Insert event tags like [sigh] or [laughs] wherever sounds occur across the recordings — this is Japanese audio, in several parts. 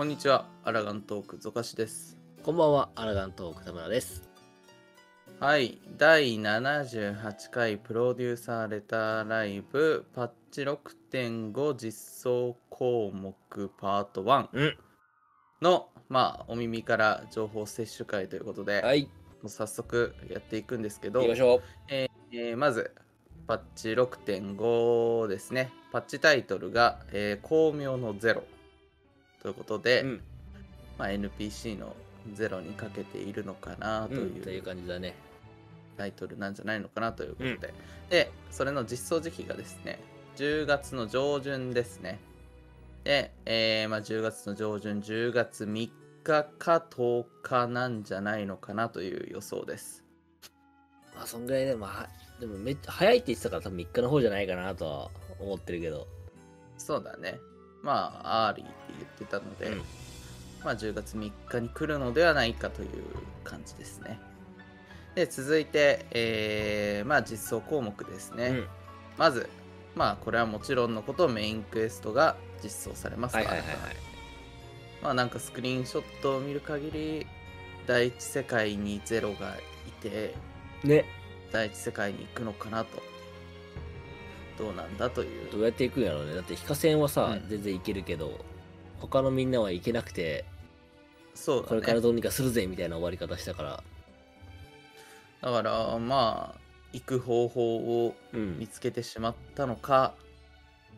こんにちは、アラガントークゾカシです。こんばんは、アラガントーク田村です。はい、第78回プロデューサーレターライブパッチ6.5実装項目パート1うん。の、まあ、お耳から情報摂取会ということで、はい、もう早速やっていくんですけど行き、ましょえーまず、パッチ6.5ですね。パッチタイトルが、えー巧妙のゼロということで、う。うん。まあ、NPC のゼロにかけているのかなとうん、いというう感じだね。タイトルなんじゃないのかなということで、うんで、それの実装時期がですね、10月の上旬ですね。で、えーまあ、10月の上旬、10月3日か10日なんじゃないのかなという予想です。まあ、そんぐらいでも、はでもめっちゃ早いって言ってたから、多分3日の方じゃないかなとは思ってるけど。そうだね。まあ、 early って言ってたので、うんまあ、10月3日に来るのではないかという感じですね。で、続いて、えーまあ、実装項目ですね。うん。まず、まあ、これはもちろんのこと、メインクエストが実装されますはいはいはい新たにはい。まあ、なんかスクリーンショットを見る限り、第一世界にゼロがいて、ね、第一世界に行くのかなと。どうなんだという。どうやって行くんやろうね。だって、非化線はさ、うん全然行けるけど、他のみんなは行けなくて、そうだね。これからどうにかするぜみたいな終わり方したから。だからまあ行く方法をうん見。つけてしまったのか、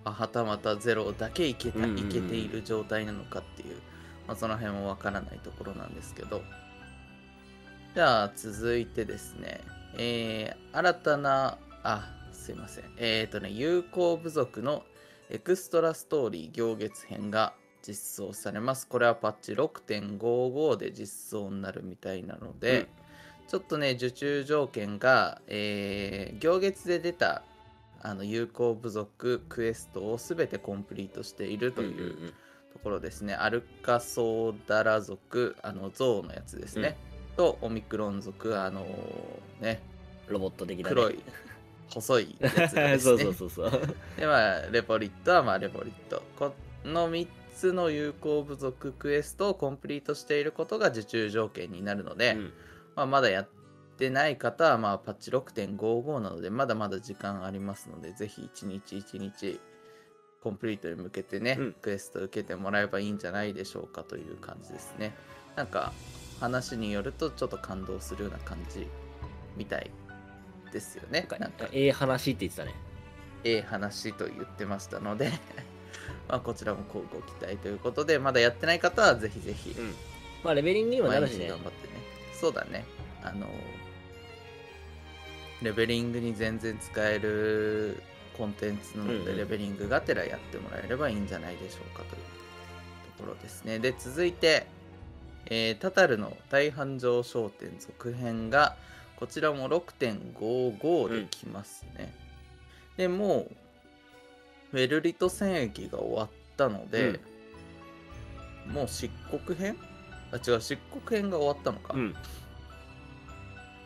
あはたまたゼロだけいけた、うんうんうんいけている状態なのかっていう、まあ、その辺もわからないところなんですけどじゃあ続いてですねえー、新たなあすいません。えっ、ー、とね有効部族のエクストラストーリー行月編が実装されます。これはパッチ6.55で実装になるみたいなので、うん。ちょっとね、受注条件が、えー行月で出たあの有効部族クエストをすべてコンプリートしているといううんうんうん。ところですね。アルカソーダラ族、あのゾウのやつですね。と、オミクロン族、あのーね、ロボット的だね。黒い、細いやつですね。[laughs] そうそうそうそう。[laughs] で、まあ、レポリットは、まあ、レポリット。この3つの有効部族クエストをコンプリートしていることが受注条件になるので、うんまあ、まだやってない方は、まあ、パッチ6.55なので、まだまだ時間ありますので、ぜひ一日一日、コンプリートに向けてね、うんクエスト受けてもらえばいいんじゃないでしょうかという感じですね。なんか、話によると、ちょっと感動するような感じみたいですよね。なんか、ええ話って言ってたね。ええ話と言ってましたので、[laughs] まあ、こちらも交互期待ということで、まだやってない方は、ぜひぜひ、うん。まあ、レベリングにもな毎るしね。日頑張ってね。そうだね。あの、レベリングに全然使えるコンテンツなので、レベリングがてらやってもらえればいいんじゃないでしょうかというところですね。で、続いて、えータタルの大繁盛商店続編が、こちらも6.55できますね。で、もう、ウェルリト戦役が終わったので、もう漆黒編？あ、違う、漆黒編が終わったのか。うん。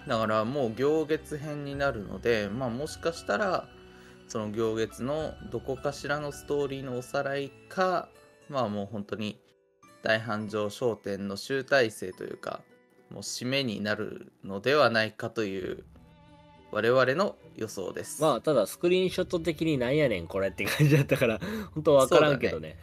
だからもう行月編になるので、まあもしかしたら、その行月のどこかしらのストーリーのおさらいか、まあもう本当に大繁盛商店の集大成というか、もう締めになるのではないかという我々の予想です。まあ、ただスクリーンショット的になんやねんこれって感じだったから、[laughs] 本当わからんけどね。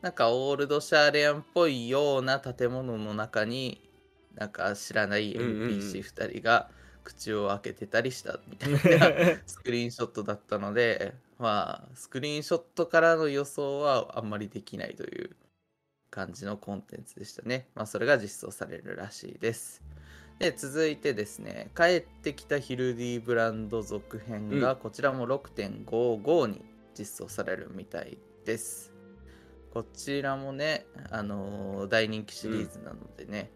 なんかオールドシャーレアンっぽいような建物の中になんか知らないうんうんうん NPC2 人が口を開けてたりしたみたいなスクリーンショットだったのでまあスクリーンショットからの予想はあんまりできないという感じのコンテンツでしたね。まあそれが実装されるらしいです。で続いてですね帰ってきたヒルディブランド続編がうんこちらも6.55に実装されるみたいです。こちらもね、あのー大人気シリーズなのでね、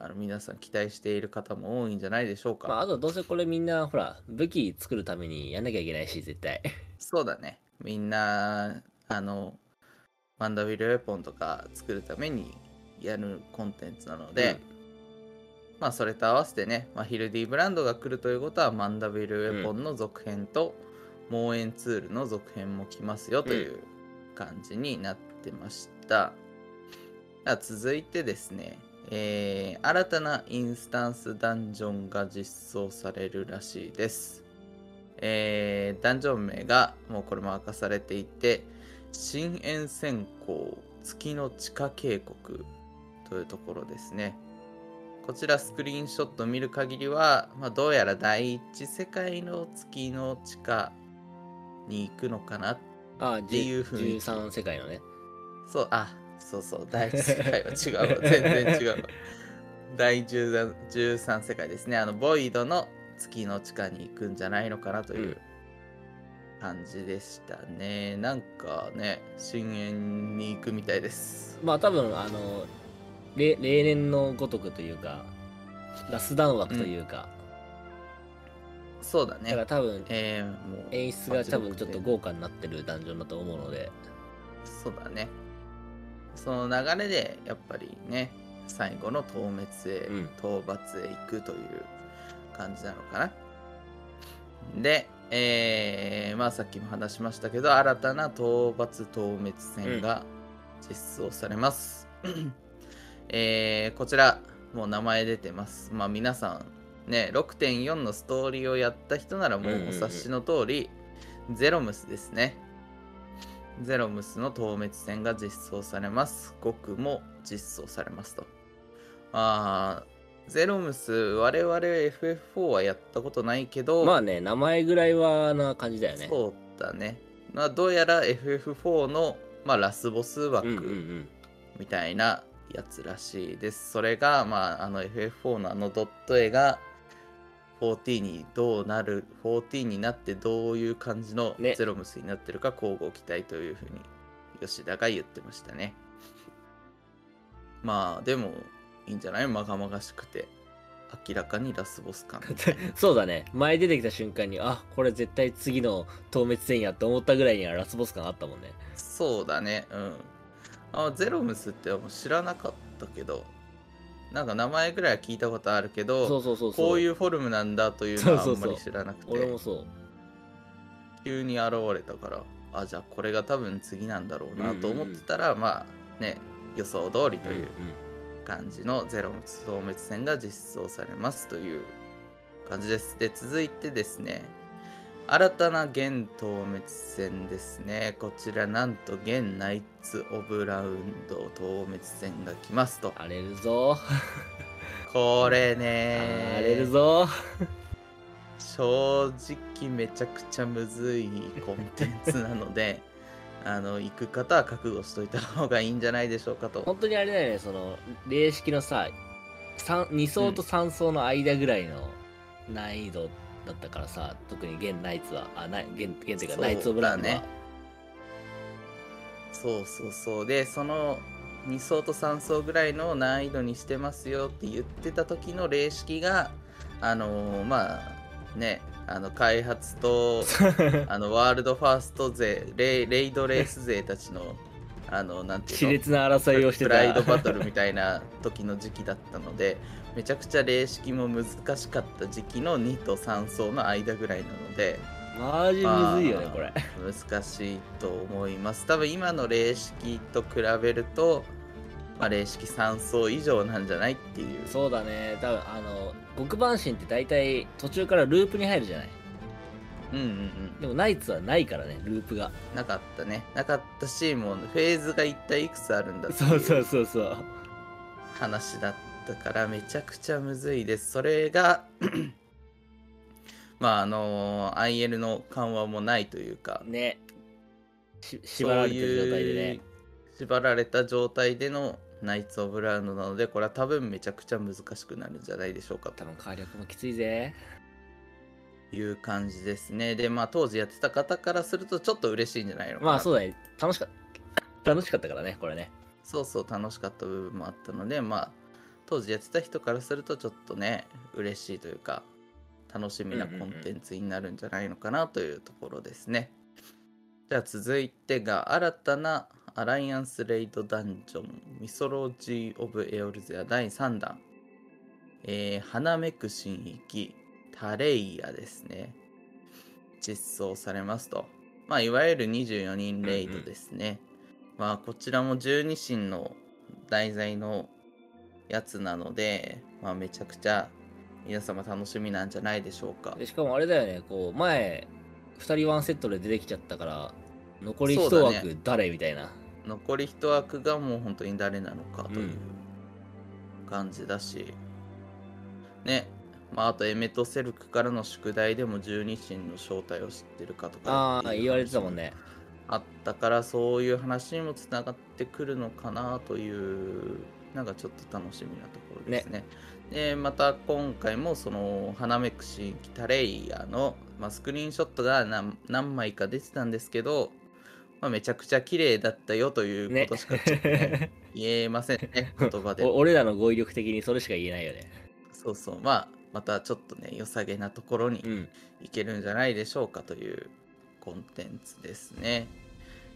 あの皆さん期待している方も多いんじゃないでしょうか。まあ、あとどうせこれみんな、ほら、武器作るためにやんなきゃいけないし、絶対。そうだね。みんな、あの、マンダビルウェポンとか作るためにやるコンテンツなので、まあそれと合わせてね、まあ、ヒルディブランドが来るということはマンダビルウェポンの続編と、モーエンツールの続編も来ますよという感じになってました。では続いてですね、えー新たなインスタンスダンジョンが実装されるらしいです。えーダンジョン名がもうこれも明かされていて、深淵閃光月の地下渓谷というところですね。こちらスクリーンショット見る限りは、まあ、どうやら第一世界の月の地下に行くのかなああ、っていう雰囲気13世界のね。そう、あ、そうそう、第一世界は違うわ。全然違うわ。[laughs] 第 13, 13世界ですね。あの、ボイドの月の地下に行くんじゃないのかなという感じでしたね。なんかね、深淵に行くみたいです。まあ多分、あの、例例年のごとくというか、ラスダン枠というか、そうだだからね。多分、えー、もう演出が多分ちょっと豪華になってるダンジョンだと思うので、そうだね。その流れで、やっぱりね、最後の討滅へ、うん討伐へ行くという感じなのかな。で、えー、まあさっきも話しましたけど、新たな討伐討滅戦が実装されます。[clears throat] えー、こちら、もう名前出てます。まあ皆さん、ね、6.4のストーリーをやった人ならもうお察しの通り、ゼロムスですね。ゼロムスの討滅戦が実装されます。極も実装されますと。まあ、ゼロムス、我々 FF4 はやったことないけど、まあね、名前ぐらいはな感じだよね。そうだね。まあ、どうやら FF4 の、まあ、ラスボス枠。みたいなやつらしいです。それが、まあ、あの FF4 のあのドット絵が14にどうなる、14になってどういう感じのねゼロムスになってるか交互期待というふうに吉田が言ってましたね。まあ、でもいいんじゃない？まがまがしくて。明らかにラスボス感。[laughs] そうだね。前出てきた瞬間に、あ、これ絶対次の透滅戦やって思ったぐらいにはラスボス感あったもんね。そうだね、うん。あゼロムスってもう知らなかったけど、なんか名前ぐらいは聞いたことあるけど、そうそうそうそう。こういうフォルムなんだというのはあんまり知らなくて、俺もそう。急に現れたから、あ、じゃあこれが多分次なんだろうなと思ってたら、まあね、予想通りという感じのゼロ消滅戦が実装されますという感じです。で、続いてですね、新たな現透滅戦ですね。こちらなんと現ナイツ・オブ・ラウンド透滅戦が来ますと。荒れるぞ。これね荒れるぞ。正直めちゃくちゃむずいコンテンツなのであの行く方は覚悟しといた方がいいんじゃないでしょうかと。本当にあれだよね、その、霊式のさ、2層と3層の間ぐらいの難易度だったからさ、特に現ナイツは、あ、な現、現っていうか、ナイツ・オブ・ラウンねそうそうそう。でその2層と3層ぐらいの難易度にしてますよって言ってた時の霊式があのーまあねあの開発と [laughs] あのワールドファースト勢レイレイドレース勢たちの [laughs] あのなんていうの熾烈な争いをしてた。プライドバトルみたいな時の時期だったのでめちゃくちゃ霊式も難しかった時期の2と3層の間ぐらいなのでマジむずいよね、まあこれ。難しいと思います多分今の霊式と比べると、まあ、霊式3層以上なんじゃないっていうそうだね、多分あの、極番神って大体途中からループに入るじゃない？うんうんうんでもナイツはないからね、ループが。なかったねなかったしもうフェーズが一体いくつあるんだってそうそうそうそう。話だったからめちゃくちゃむずいですそれが [clears throat] まああの IL の緩和もないというかね。し縛られてる状態でねう。縛られた状態でのナイツ・オブ・ラウンドなのでこれは多分めちゃくちゃ難しくなるんじゃないでしょうか多分火力もきついぜ。という感じですねでまあ当時やってた方からするとちょっと嬉しいんじゃないのかなまあそうだね。楽しかった。楽しかったからね、これね。そうそう楽しかった部分もあったのでまあ当時やってた人からするとちょっとね嬉しいというか楽しみなコンテンツになるんじゃないのかなというところですね、じゃあ続いてが新たなアライアンスレイドダンジョンミソロジー・オブ・エオルゼア第3弾。えー、花めく神域タレイアですね。実装されますと。まあいわゆる24人レイドですね、まあこちらも十二神の題材のやつなので、まあ、めちゃくちゃ皆様楽しみなんじゃないでしょうか。でしかもあれだよね、こう、前、2人ワンセットで出てきちゃったから、残り1そうだね。枠誰みたいな。残り一枠がもう本当に誰なのかという感じだし、ねまああとエメトセルクからの宿題でも十二神の正体を知ってるかとかあ言われてたもんね。あったからそういう話にもつながってくるのかなというなんかちょっと楽しみなところですね。でまた今回もその花めくしキタレイヤの、まあ、スクリーンショットが何何枚か出てたんですけど、まあ、めちゃくちゃ綺麗だったよというねことしかね言えませんね [laughs] 言葉でお俺らの語彙力的にそれしか言えないよね。そうそうまあまたちょっとね良さげなところにうん。いけるんじゃないでしょうかというコンテンツですね。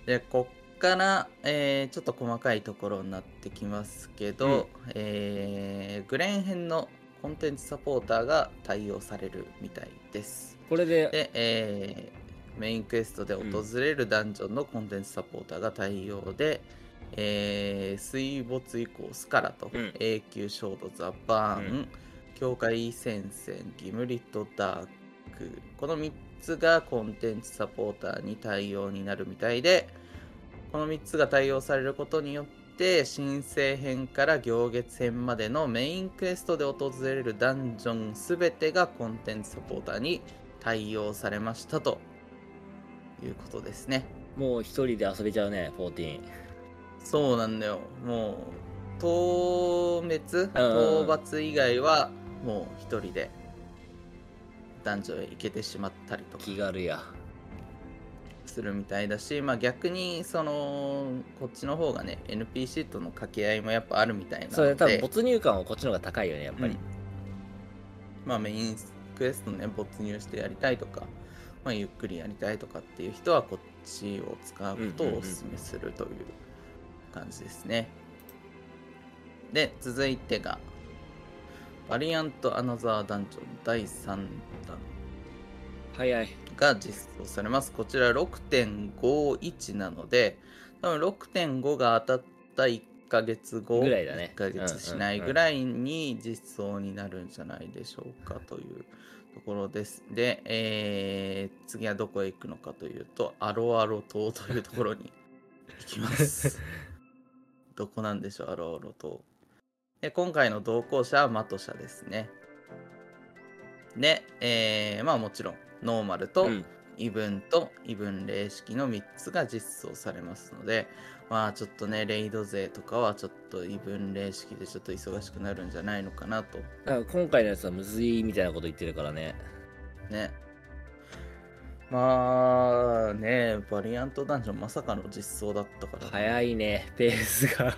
で、こっから、えーちょっと細かいところになってきますけど、うんえーグレン編のコンテンツサポーターが対応されるみたいです。これで、で、えーメインクエストで訪れるダンジョンのコンテンツサポーターが対応で、えー水没以降スカラと、うん。永久衝突ザ・バーン、うん。境界戦線ギムリット・ダーク。この3つがコンテンツサポーターに対応になるみたいでこの3つが対応されることによって新生編から行月編までのメインクエストで訪れるダンジョン全てがコンテンツサポーターに対応されましたということですね。もう一人で遊べちゃうね、14。そうなんだよ。もう討滅？討伐以外はもう一人で男女へ行けてしまったりとか。気軽や。するみたいだし、まあ、逆にそのこっちの方がね NPC との掛け合いもやっぱあるみたいなので。それ多分没入感はこっちの方が高いよね、やっぱり。うん。まあ、メインクエストね没入してやりたいとか、まあ、ゆっくりやりたいとかっていう人はこっちを使うことをお勧めするという感じですね。で続いてがバリアント・アナザー・ダンジョン第3弾早い。が実装されます。こちら6.51なので、多分6.5が当たった1ヶ月後、ぐらいだね1ヶ月しないぐらいに実装になるんじゃないでしょうかというところです。で、えー次はどこへ行くのかというと、アロアロ島というところに [laughs] 行きます。[laughs] どこなんでしょう、アロアロ島。で、今回の同行者はマトシャですね。で、えーまあもちろん、ノーマルとうん異文と異文霊式の3つが実装されますので、まあちょっとね、レイド勢とかはちょっと異文霊式でちょっと忙しくなるんじゃないのかなと。だから今回のやつはむずいみたいなこと言ってるからね。ね。まあね、バリアントダンジョンまさかの実装だったから、早いね、ペースが。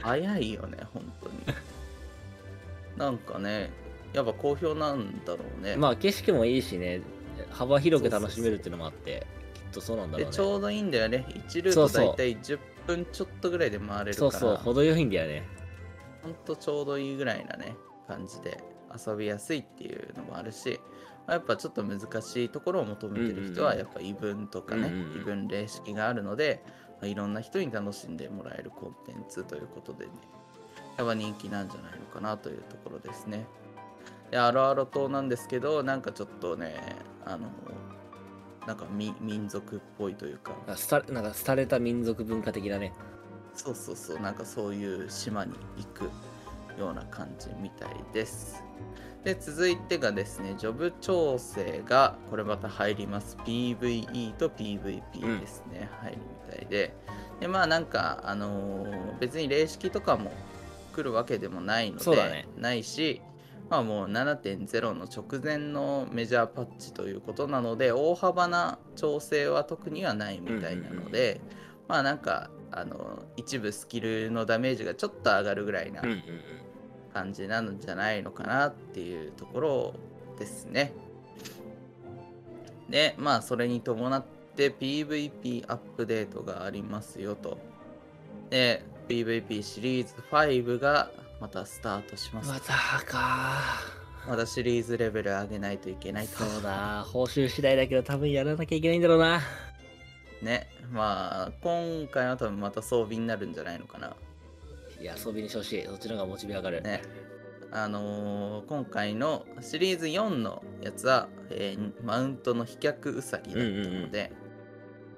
早いよね、本当に。なんかね、やっぱ好評なんだろうね。まあ景色もいいしね、幅広く楽しめるっていうのもあって、きっとそうなんだろうね。でちょうどいいんだよね。1ルートそうそうだいたい10分ちょっとぐらいで回れるから。そうそう、程よいんだよね。ほんとちょうどいいぐらいなね感じで遊びやすいっていうのもあるし、まあやっぱちょっと難しいところを求めてる人はやっぱ異文とかね、うんうんうん異文霊式があるので、まあいろんな人に楽しんでもらえるコンテンツということでねやっぱ人気なんじゃないのかなというところですねでアロアロ島なんですけどなんかちょっとねあのなんかみ民族っぽいというか。なんか廃れなんか廃れた民族文化的なね。そうそうそう。なんかそういう島に行くような感じみたいです。で続いてがですねジョブ調整がこれまた入ります。PVE と PVP ですね、入るみたいで。でまあなんかあのー別に霊式とかも来るわけでもないので、ね。ないしまあもう7.0の直前のメジャーパッチということなので大幅な調整は特にはないみたいなので、まあなんかあの一部スキルのダメージがちょっと上がるぐらいな。感じなんじゃないのかなっていうところですね。でまあそれに伴って PVP アップデートがありますよと。で PVP シリーズ5がまたスタートしますま。たか。またシリーズレベル上げないといけないと。そうだ、報酬次第だけど多分やらなきゃいけないんだろうな。ねまあ今回は多分また装備になるんじゃないのかな。いや装備にしてほしいそっちの方がモチベ上がる、ねあのー今回のシリーズ4のやつは、えーマウントの飛脚ウサギだったので、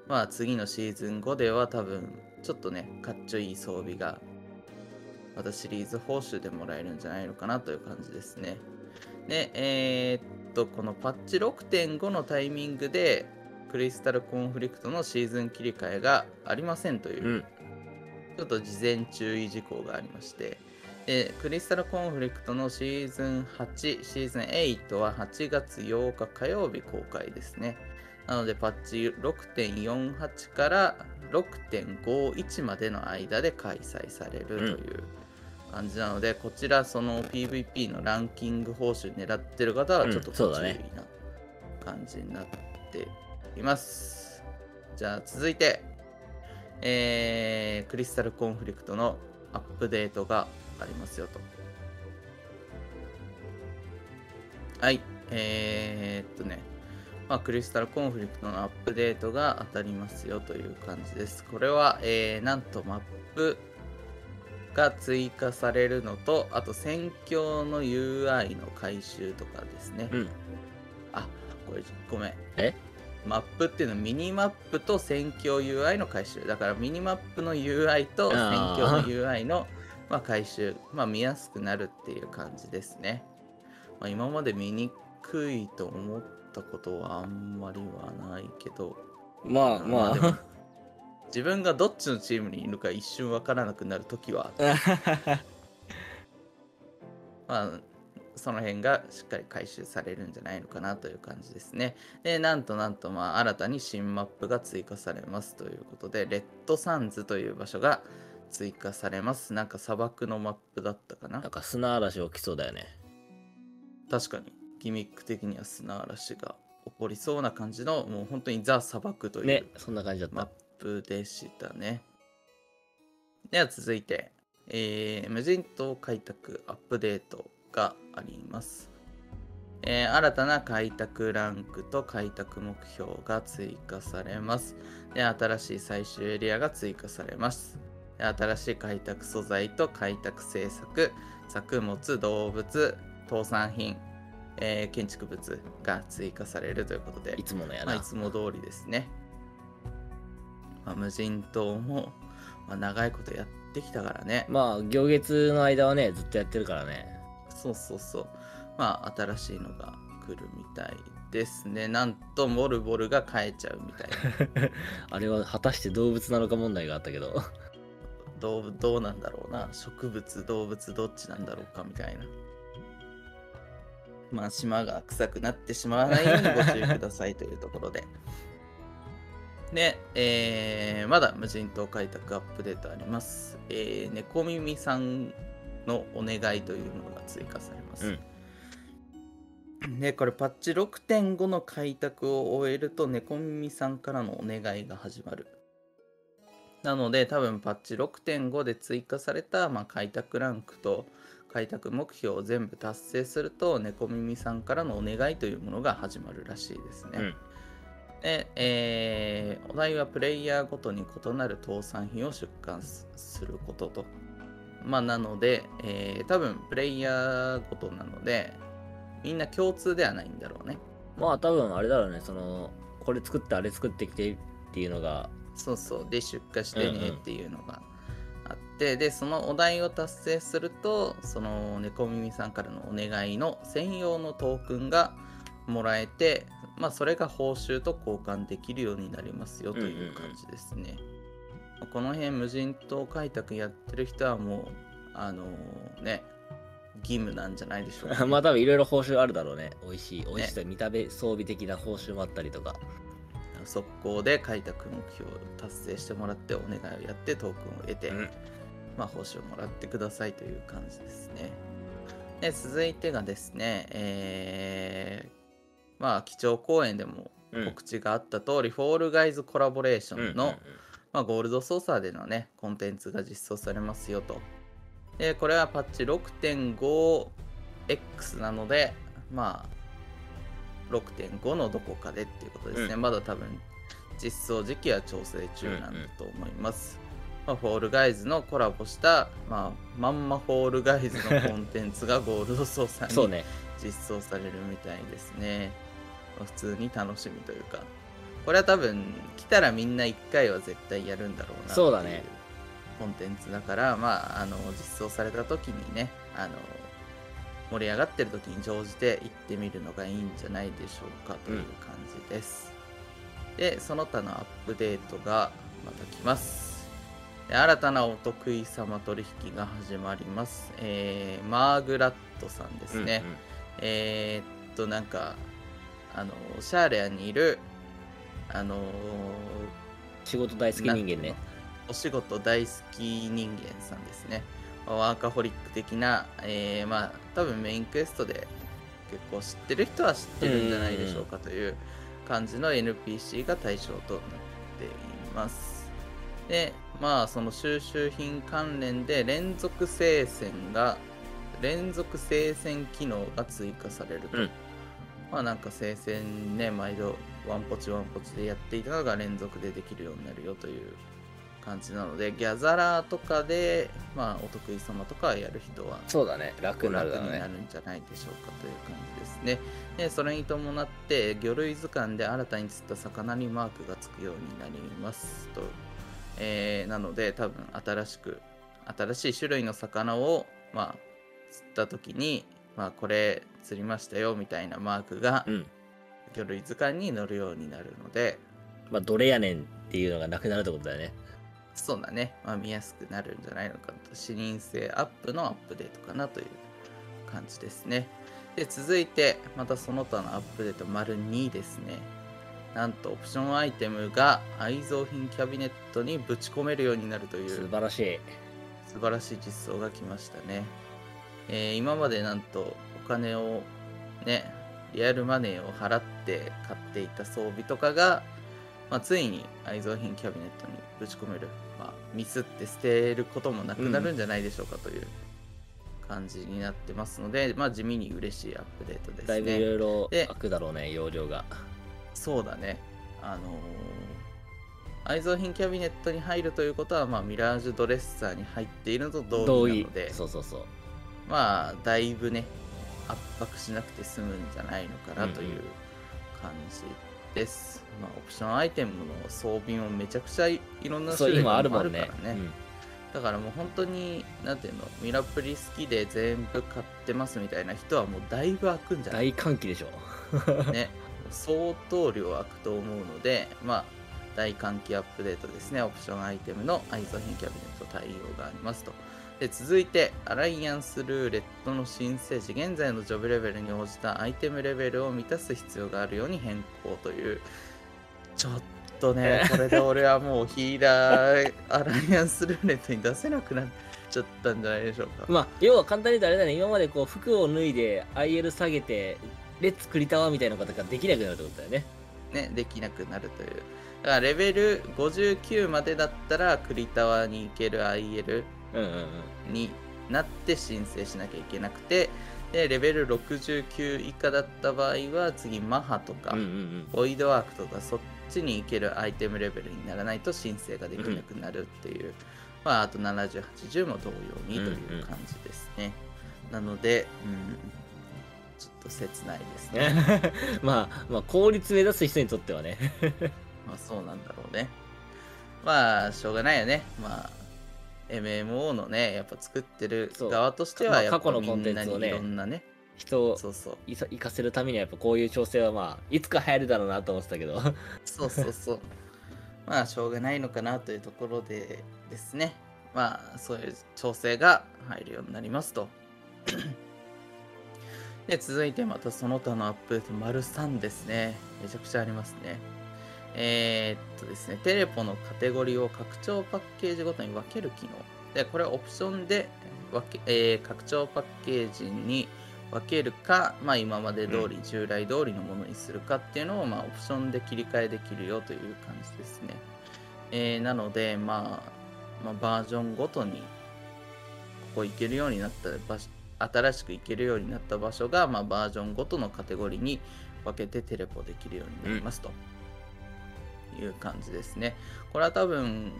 まあ次のシーズン5では多分ちょっとねかっちょいい装備がまたシリーズ報酬でもらえるんじゃないのかなという感じですね。でえーっとこのパッチ6.5のタイミングでクリスタルコンフリクトのシーズン切り替えがありませんという、うん。ちょっと事前注意事項がありまして、でクリスタルコンフリクトのシーズン8、シーズン8は8月8日火曜日公開ですね。なのでパッチ6.48から6.51までの間で開催されるという感じなので、こちらその PVP のランキング報酬狙ってる方はちょっと注意な感じになっています。じゃあ続いて、えークリスタルコンフリクトのアップデートがありますよと。はい、えーっとね、まあ、クリスタルコンフリクトのアップデートが当たりますよという感じです。これは、えーなんとマップが追加されるのと、あと戦況の UI の回収とかですね。うんあ、これごめん。え？マップっていうのはミニマップと戦況 UI の回収。だからミニマップの UI と戦況の UI のまあ回収。まあ見やすくなるっていう感じですね。まあ、今まで見にくいと思ったことはあんまりはないけど、まあまあ自分がどっちのチームにいるか一瞬わからなくなるときは [laughs] まあ、その辺がしっかり回収されるんじゃないのかなという感じですね。で、なんとなんと、まあ、新たに新マップが追加されますということで、レッドサンズという場所が追加されます。なんか砂漠のマップだったかな。なんか砂嵐起きそうだよね。確かに、ギミック的には砂嵐が起こりそうな感じの、もう本当にザ砂漠という、ねそんな感じだった、プでしたね。では続いて、えー無人島開拓アップデートがあります。えー新たな開拓ランクと開拓目標が追加されます。で新しい最終エリアが追加されます。で新しい開拓素材と開拓政策、作物、動物、倒産品、えー建築物が追加されるということでい、つものやまあ、な、いつも通りですね。まあ、無人島も、まあ、長いことやってきたからね。まあ行月の間はねずっとやってるからねそうそうそう。まあ、新しいのが来るみたいですね。なんと、モルボルが変えちゃうみたいな。[laughs] あれは果たして動物なのか問題があったけどどうどうなんだろうな。植物、動物、どっちなんだろうかみたいな。まあ、島が臭くなってしまわないようにご注意くださいというところで。で、えーまだ無人島開拓アップデートあります。えー、猫耳さんのお願いというものが追加されます。うんで、これパッチ6.5の開拓を終えると猫耳さんからのお願いが始まる。なので多分パッチ6.5で追加された、まあ、開拓ランクと開拓目標を全部達成すると猫耳さんからのお願いというものが始まるらしいですね。うんで、えーお題はプレイヤーごとに異なる倒産品を出荷すすることと。まあなので、えー多分プレイヤーごとなのでみんな共通ではないんだろうね。まあ多分あれだろうねそのこれ作ってあれ作ってきてっていうのがそうそう。で、出荷してうんうんねっていうのがあって、で、そのお題を達成すると、その猫耳さんからのお願いの専用のトークンがもらえて、まあ、それが報酬と交換できるようになりますよという感じですね。この辺、無人島開拓やってる人はもう、あのね、義務なんじゃないでしょうか、[laughs] まあ多分いろいろ報酬あるだろうね。美味しい美味しさ、見た目装備的な報酬もあったりとか。速攻で開拓目標を達成してもらってお願いをやってトークンを得て、うん。まあ、報酬をもらってくださいという感じですね。で続いてがですね、えーまあ基調講演でもうん告知があった通り、フォールガイズコラボレーションの、うんうんまあ、ゴールドソーサーでのねコンテンツが実装されますよと。でこれはパッチ 6.5X なのでまあ6.5のどこかでっていうことですね、うんまだ多分実装時期は調整中なんだと思います。まあ、フォールガイズのコラボした、まあ、まんまフォールガイズのコンテンツがゴールド操作に [laughs] そうね実装されるみたいですね。まあ普通に楽しみというか、これは多分来たらみんな1回は絶対やるんだろうなそうだねコンテンツだから、まあ、あの実装された時にねあの盛り上がってる時に乗じて行ってみるのがいいんじゃないでしょうかという感じです。で、その他のアップデートがまた来ます。で新たなお得意様取引が始まります。えーマーグラットさんですね。うんうんえーっと、なんか、あの、シャーレアにいる、あの仕事大好き人間ねお仕事大好き人間さんですね。まあワーカホリック的な、えーまあ、多分メインクエストで結構知ってる人は知ってるんじゃないでしょうかという感じの NPC が対象となっています。で、まあ、その収集品関連で連続聖戦が、連続聖戦機能が追加されると。うんまあなんか聖戦ね、毎度ワンポチワンポチでやっていたのが連続でできるようになるよという感じなので、ギャザラーとかで、まあお得意様とかやる人はそうだね楽になるね楽になるんじゃないでしょうかという感じですね。でそれに伴って魚類図鑑で新たに釣った魚にマークがつくようになりますと。えーなので多分新しく新しい種類の魚をまあ釣った時にまあこれ釣りましたよみたいなマークがうん。魚類図鑑に載るようになるのでまあどれやねんっていうのがなくなるってことだよね。そうだね、まあ、見やすくなるんじゃないのかと視認性アップのアップデートかなという感じですね。で続いてまたその他のアップデート丸2ですね。なんとオプションアイテムが愛蔵品キャビネットにぶち込めるようになるという素晴らしい。素晴らしい実装が来ましたね、えー今までなんとお金をねリアルマネーを払って買っていた装備とかが、まあ、ついに愛蔵品キャビネットにぶち込める、まあ、ミスって捨てることもなくなるんじゃないでしょうかという感じになってますので、まあ、地味に嬉しいアップデートですだいぶいねろいろで開くだろうね容量が。そうだね。あのー愛蔵品キャビネットに入るということは、まあ、ミラージュドレッサーに入っているのと同同意義なので。そうそうそうまあだいぶね圧迫しなくて済むんじゃないのかなといううんうん感じです、まあオプションアイテムの装備もめちゃくちゃいろんな種類が今あるもんからね。ねだからもう本当になんていうのミラプリ好きで全部買ってますみたいな人はもうだいぶ開くんうんじゃない？大歓喜でしょ。ね。相当量開くと思うのでまあ大換気アップデートですね。オプションアイテムの愛蔵品キャビネット対応がありますとで続いてアライアンスルーレットの申請時現在のジョブレベルに応じたアイテムレベルを満たす必要があるように変更という。ちょっとねこれで俺はもうヒーラーアライアンスルーレットに出せなくなっちゃったんじゃないでしょうか。まあ要は簡単に言うとあれだね今までこう服を脱いで IL 下げてレッツクリタワーみたいなことができなくなるってことだよね。ね、できなくなるという。だからレベル59までだったらクリタワーに行ける IL になって申請しなきゃいけなくて、で、レベル69以下だった場合は次マハとか、ボイドワークとかそっちに行けるアイテムレベルにならないと申請ができなくなるっていう、まああと70、80も同様にという感じですね。なので、うん、ちょっと切ないですね。[laughs] まあまあ効率目指す人にとってはね [laughs] まあそうなんだろうね。まあしょうがないよね。まあ MMO のね、やっぱ作ってる側としてまあはやっぱ過去のコンみんなにいテンツをねろんなね。人をそうそう。いさ生かせるためにはやっぱこういう調整はまあいつか流行るだろうなと思ってたけど [laughs] そうそうそう。まあしょうがないのかなというところでですね。まあそういう調整が入るようになりますと。で、続いてまたその他のアップデート、丸3ですね。めちゃくちゃありますね。えーっとですね、テレポのカテゴリーを拡張パッケージごとに分ける機能。で、これはオプションで分け、えー拡張パッケージに分けるか、まあ、今まで通り、従来通りのものにするかっていうのを、まあ、オプションで切り替えできるよという感じですね。えーなので、まあ、まあ、バージョンごとに、ここ行けるようになった場所、新しく行けるようになった場所が、まあ、バージョンごとのカテゴリーに分けてテレポできるようになりますという感じですね。これは多分、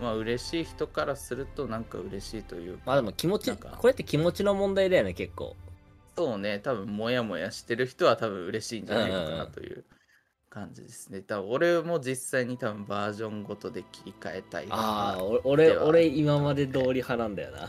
まあ嬉しい人からするとなんか嬉しいというか、まあでも気持ちなんか。これって気持ちの問題だよね結構。そうね。多分モヤモヤしてる人は多分嬉しいんじゃないのかなんという感じですね。多分俺も実際に多分バージョンごとで切り替えたいああな俺俺今まで通り派なんだよな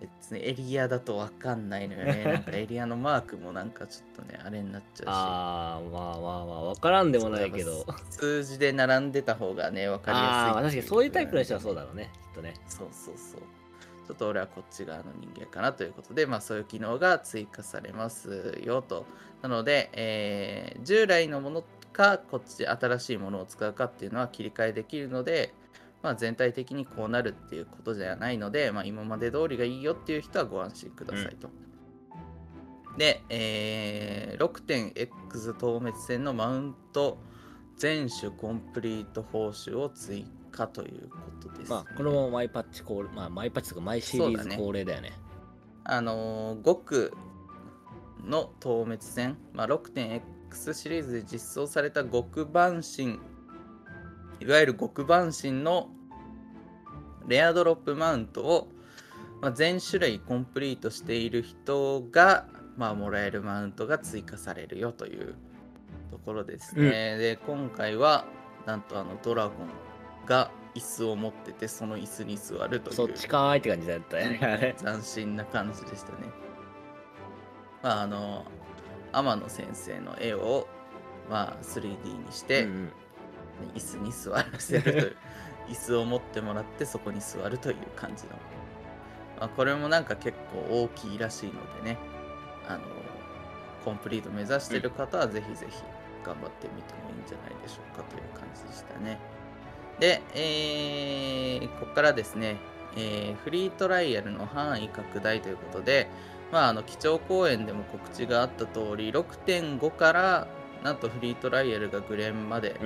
別にエリアだと分かんないのよね [laughs] なんかエリアのマークもなんかちょっとねあれになっちゃうしあーまあまあまあ分からんでもないけど数字で並んでた方がね分かりやすいああーまあ確かにそういうタイプの人はうそうだろうねきっとねそうそうそうちょっと俺はこっち側の人間かなということで、まあ、そういう機能が追加されますよと。なので、えー従来のものか、こっち新しいものを使うかっていうのは切り替えできるので、まあ、全体的にこうなるっていうことじゃないので、まあ、今まで通りがいいよっていう人はご安心くださいと。で、えー 6.X 透滅戦のマウント全種コンプリート報酬を追加ということです、ね。まあこれもマイパッチ恒例まあマイパッチとかマイシリーズ恒例だよねあのー、5の透滅戦、まあ、6.X シリーズで実装された極番神いわゆる極番神のレアドロップマウントを、まあ、全種類コンプリートしている人が、まあ、もらえるマウントが追加されるよというところですね。で今回はなんとあのドラゴンが椅子を持っててその椅子に座るというそっちかーいって感じだったよね斬新な感じでしたね。まああの天野先生の絵を、まあ、3D にして、うんうん椅子に座らせるという椅子を持ってもらってそこに座るという感じの、まあ、これもなんか結構大きいらしいのでね。あのコンプリート目指してる方はぜひぜひ頑張ってみてもいいんじゃないでしょうかという感じでしたね。で、えーここからですね、えーフリートライアルの範囲拡大ということで、まあ、あの基調講演でも告知があった通り6.5からなんとフリートライアルがグレンまで、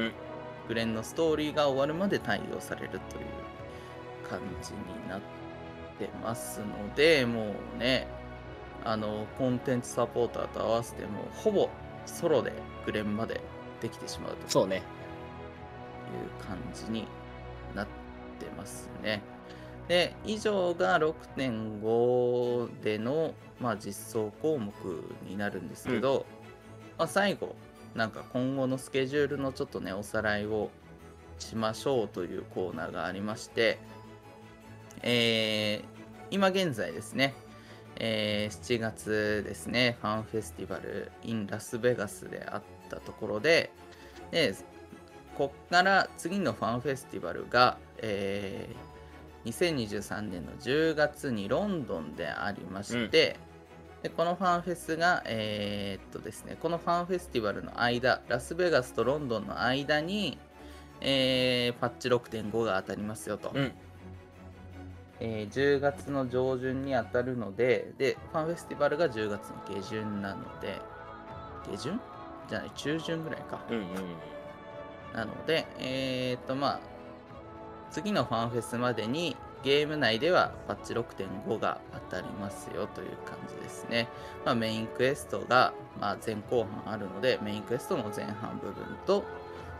グレンのストーリーが終わるまで対応されるという感じになってますのでもうねあのコンテンツサポーターと合わせてもほぼソロでグレンまでできてしまうとそうねいう感じになってますね。で、以上が6.5での、まあ、実装項目になるんですけど、まあ、最後、なんか今後のスケジュールのちょっとね、おさらいをしましょうというコーナーがありまして、えー今現在ですね、えー7月ですね、ファンフェスティバル in ラスベガスであったところで、でこっから次のファンフェスティバルが、えー2023年の10月にロンドンでありまして、でこのファンフェスが、えーっとですね、このファンフェスティバルの間、ラスベガスとロンドンの間に、えーパッチ6.5が当たりますよと。うんえー10月の上旬に当たるので、で、ファンフェスティバルが10月の下旬なので、下旬？じゃない、中旬ぐらいか。うんうんなので、えー、っとまあ、次のファンフェスまでにゲーム内ではパッチ6.5が当たりますよという感じですね。まあ、メインクエストが、まあ、前後半あるので、メインクエストの前半部分と、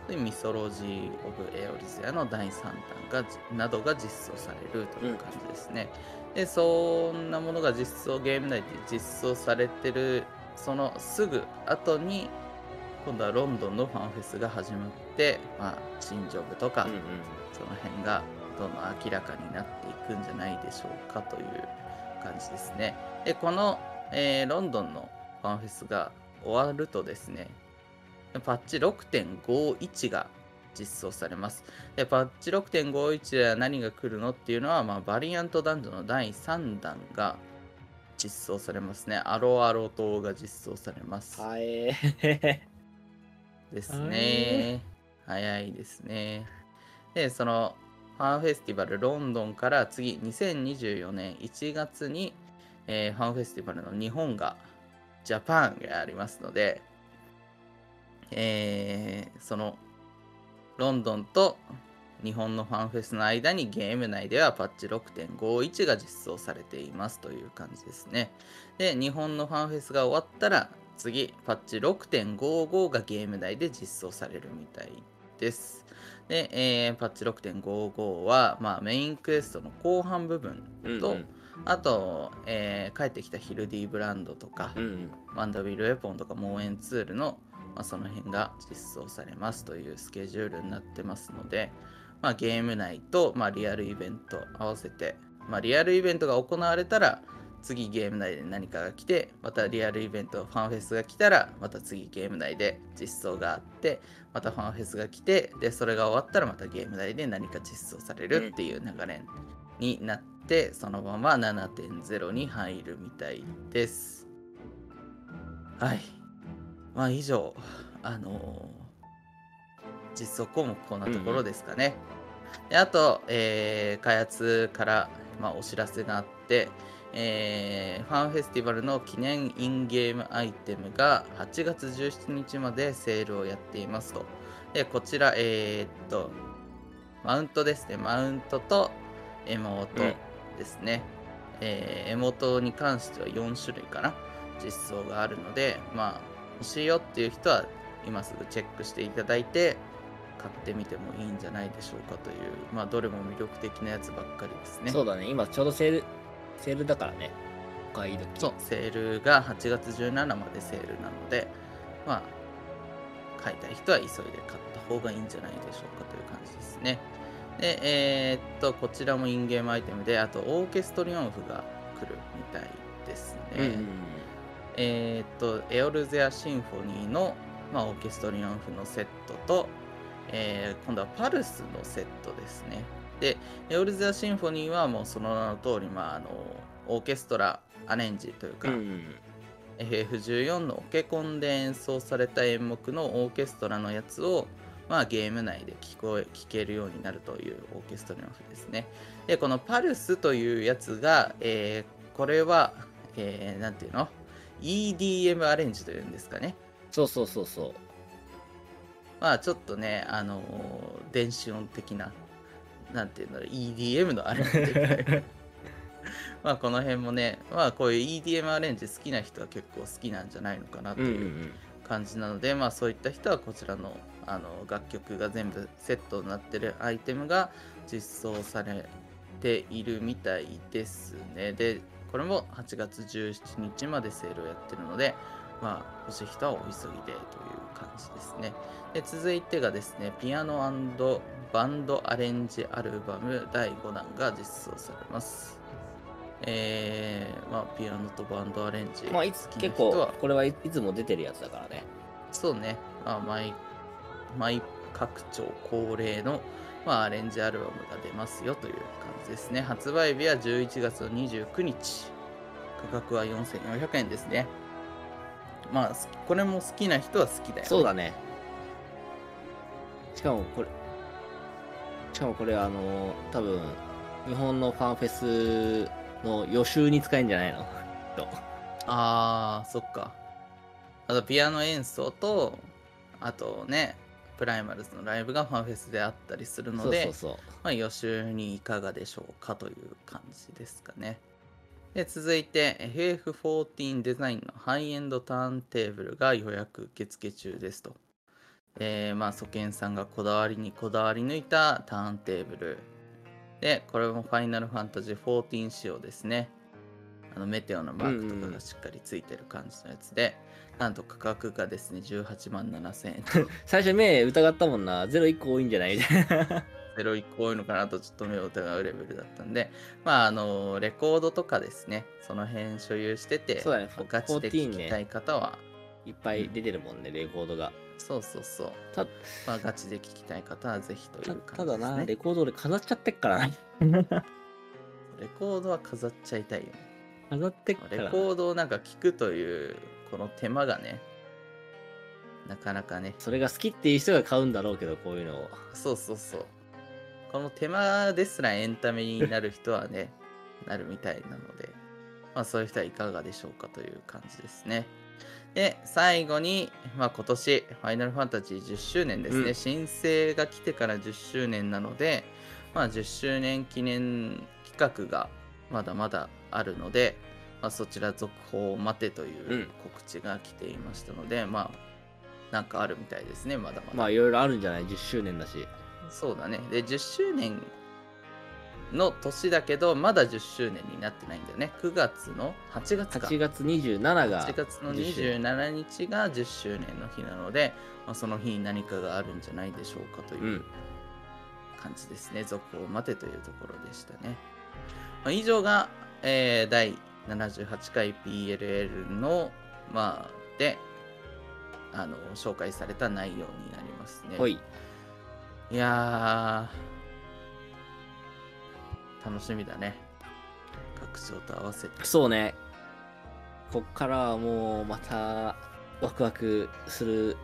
でミソロジー・オブ・エオルゼアの第3弾がなどが実装されるという感じですね。で、そんなものが実装、ゲーム内で実装されてる、そのすぐ後に、今度はロンドンのファンフェスが始まって、まあ、新ジョブとか、その辺がどんどん明らかになっていくんじゃないでしょうかという感じですね。で、この、えーロンドンのファンフェスが終わるとですね、パッチ6.51が実装されます。で、パッチ6.51では何が来るのっていうのは、まあ、バリアントダンジョンの第3弾が実装されますね。アロアロ島が実装されます。はえですね。早いですね。で、そのファンフェスティバルロンドンから次、2024年1月に、えーファンフェスティバルの日本が、ジャパンがありますので、えーそのロンドンと日本のファンフェスの間にゲーム内ではパッチ6.51が実装されていますという感じですね。で、日本のファンフェスが終わったら、次、パッチ6.55がゲーム内で実装されるみたいです。で、えーパッチ6.55は、まあ、メインクエストの後半部分と、うんあと、えー帰ってきたヒルディブランドとか、うんうんマンダビルウェポンとかモーエンツールの、まあ、その辺が実装されますというスケジュールになってますので、まあ、ゲーム内と、まあ、リアルイベント合わせて、まあ、リアルイベントが行われたら次ゲーム内で何かが来てまたリアルイベントファンフェスが来たらまた次ゲーム内で実装があってまたファンフェスが来てでそれが終わったらまたゲーム内で何か実装されるっていう流れになってそのまま7.0に入るみたいです。はい。まあ以上、あのー実装項目こんなところですかね。であと、えー開発から、まあ、お知らせがあって、えーファンフェスティバルの記念インゲームアイテムが8月17日までセールをやっていますと。で、こちら、えーっと、マウントですね。マウントとエモートですね。えーエモートに関しては4種類かな。実装があるので、まあ、欲しいよっていう人は今すぐチェックしていただいて、買ってみてもいいんじゃないでしょうかという、まあ、どれも魅力的なやつばっかりですね。そうだね、今ちょうどセール、セールだからね。お買い時。そう、セールが8月17までセールなので、まあ、買いたい人は急いで買った方がいいんじゃないでしょうかという感じですね。で、えーっと、こちらもインゲームアイテムで、あと、オーケストリオン譜が来るみたいですね。えーっと、エオルゼアシンフォニーの、まあ、オーケストリオン譜のセットと、えー今度はパルスのセットですね。で、エオルゼアシンフォニーはもうその名の通り、まあ、あの、オーケストラアレンジというか、うんうん。FF14 のオケコンで演奏された演目のオーケストラのやつを、まあ、ゲーム内で聞こえ聞けるようになるというオーケストラのフですね。で、このパルスというやつが、えーこれは、えーなんていうの ?EDM アレンジというんですかね。そうそうそうそう。まあちょっとね、あのー電子音的な、なんていうんだろう、EDM のアレンジみたいな [laughs] まあこの辺もね、まあこういう EDM アレンジ好きな人は結構好きなんじゃないのかなとうんうんう。いうん感じなので、まあそういった人はこちらのあの楽曲が全部セットになってるアイテムが実装されているみたいですね。で、これも8月17日までセールをやってるので、まあ欲しい人はお急ぎでという感じですね。で続いてがですね、ピアノバンドアレンジアルバム第5弾が実装されます。えー、まあピアノとバンドアレンジまあ、いつ結構、これはいいつも出てるやつだからね。そうね、まあ、毎毎各町恒例の、まあ、アレンジアルバムが出ますよという感じですね。発売日は11月の29日。価格は4400円ですね。まあ、すこれも好きな人は好きだよ、ね。そうだね。しかもこれ、しかもこれあの、多分、日本のファンフェスの予習に使えるんじゃないの？[laughs] と。あー、そっか。あと、ピアノ演奏と、あとね、プライマルズのライブがファンフェスであったりするので。まあ、予習にいかがでしょうかという感じですかね。で続いて FF14 デザインのハイエンドターンテーブルが予約受付中ですと。えーまあ、ソケンさんがこだわりにこだわり抜いたターンテーブル。で、これもファイナルファンタジー14仕様ですね。あのメテオのマークとかがしっかりついてる感じのやつで、なんと価格がですね、18万7000円と。[laughs] 最初目疑ったもんな。ゼロ1個多いんじゃない？みたいな。ゼロ1個多いのかなとちょっと目を疑うレベルだったんで、まあ、あの、レコードとかですね、その辺所有してて、そうだねガチで14聴きたい方は、いっぱい出てるもんね、レコードが。そうそうそう、たまあ、ガチで聴きたい方はぜひといたうただな、感じですね。レコード俺飾っちゃってっからな。レコードは飾っちゃいたいよね。飾ってっからな。レコードをなんか聴くという、この手間がね、なかなかね、それが好きっていう人が買うんだろうけど、こういうのを。そうそうそう。この手間ですらエンタメになる人はね、なるみたいなので、まあそういう人はいかがでしょうかという感じですね。で、最後に、まあ今年、ファイナルファンタジー10周年ですね。うん申請が来てから10周年なので、まあ10周年記念企画がまだまだあるので、まあ、そちら続報を待てといううん告知が来ていましたので、まあなんかあるみたいですね、まだまだ。まあいろいろあるんじゃない ?10 周年だし。そうだね。で、10周年の年だけど、まだ10周年になってないんだよね。9月の8月か。8月27が8月の10周27日が10周年の日なので、まあ、その日に何かがあるんじゃないでしょうかとう。いうん感じですね。続報を待てというところでしたね。まあ、以上が、えー第78回 PLL の、まあ、で、あの、紹介された内容になりますね。いやー、楽しみだね。拡張と合わせて。そうね。こっからはもうまたワクワクする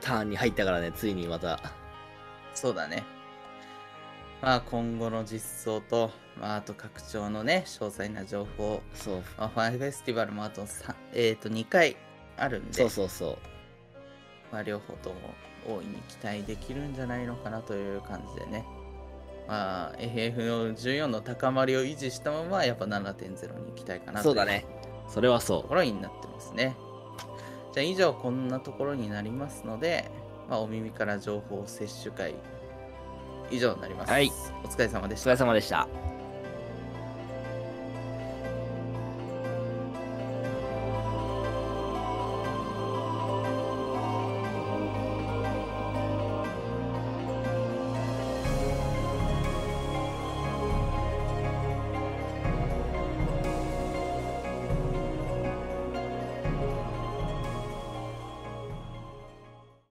ターンに入ったからね、ついにまた。そうだね。まあ今後の実装と、まああと拡張のね、詳細な情報、そう。まあ、ファンフェスティバルもあとさえー、と2回あるんで、そうそうそう。まあ、両方とも大いに期待できるんじゃないのかなという感じでね。まあ FF の14の高まりを維持したまま、やっぱ7.0に行きたいかなそうだね。それはとそころになってますね。じゃあ以上こんなところになりますので、まあ、お耳から情報摂取会以上になります。はいお疲れ様でう。おした疲れ。様でした。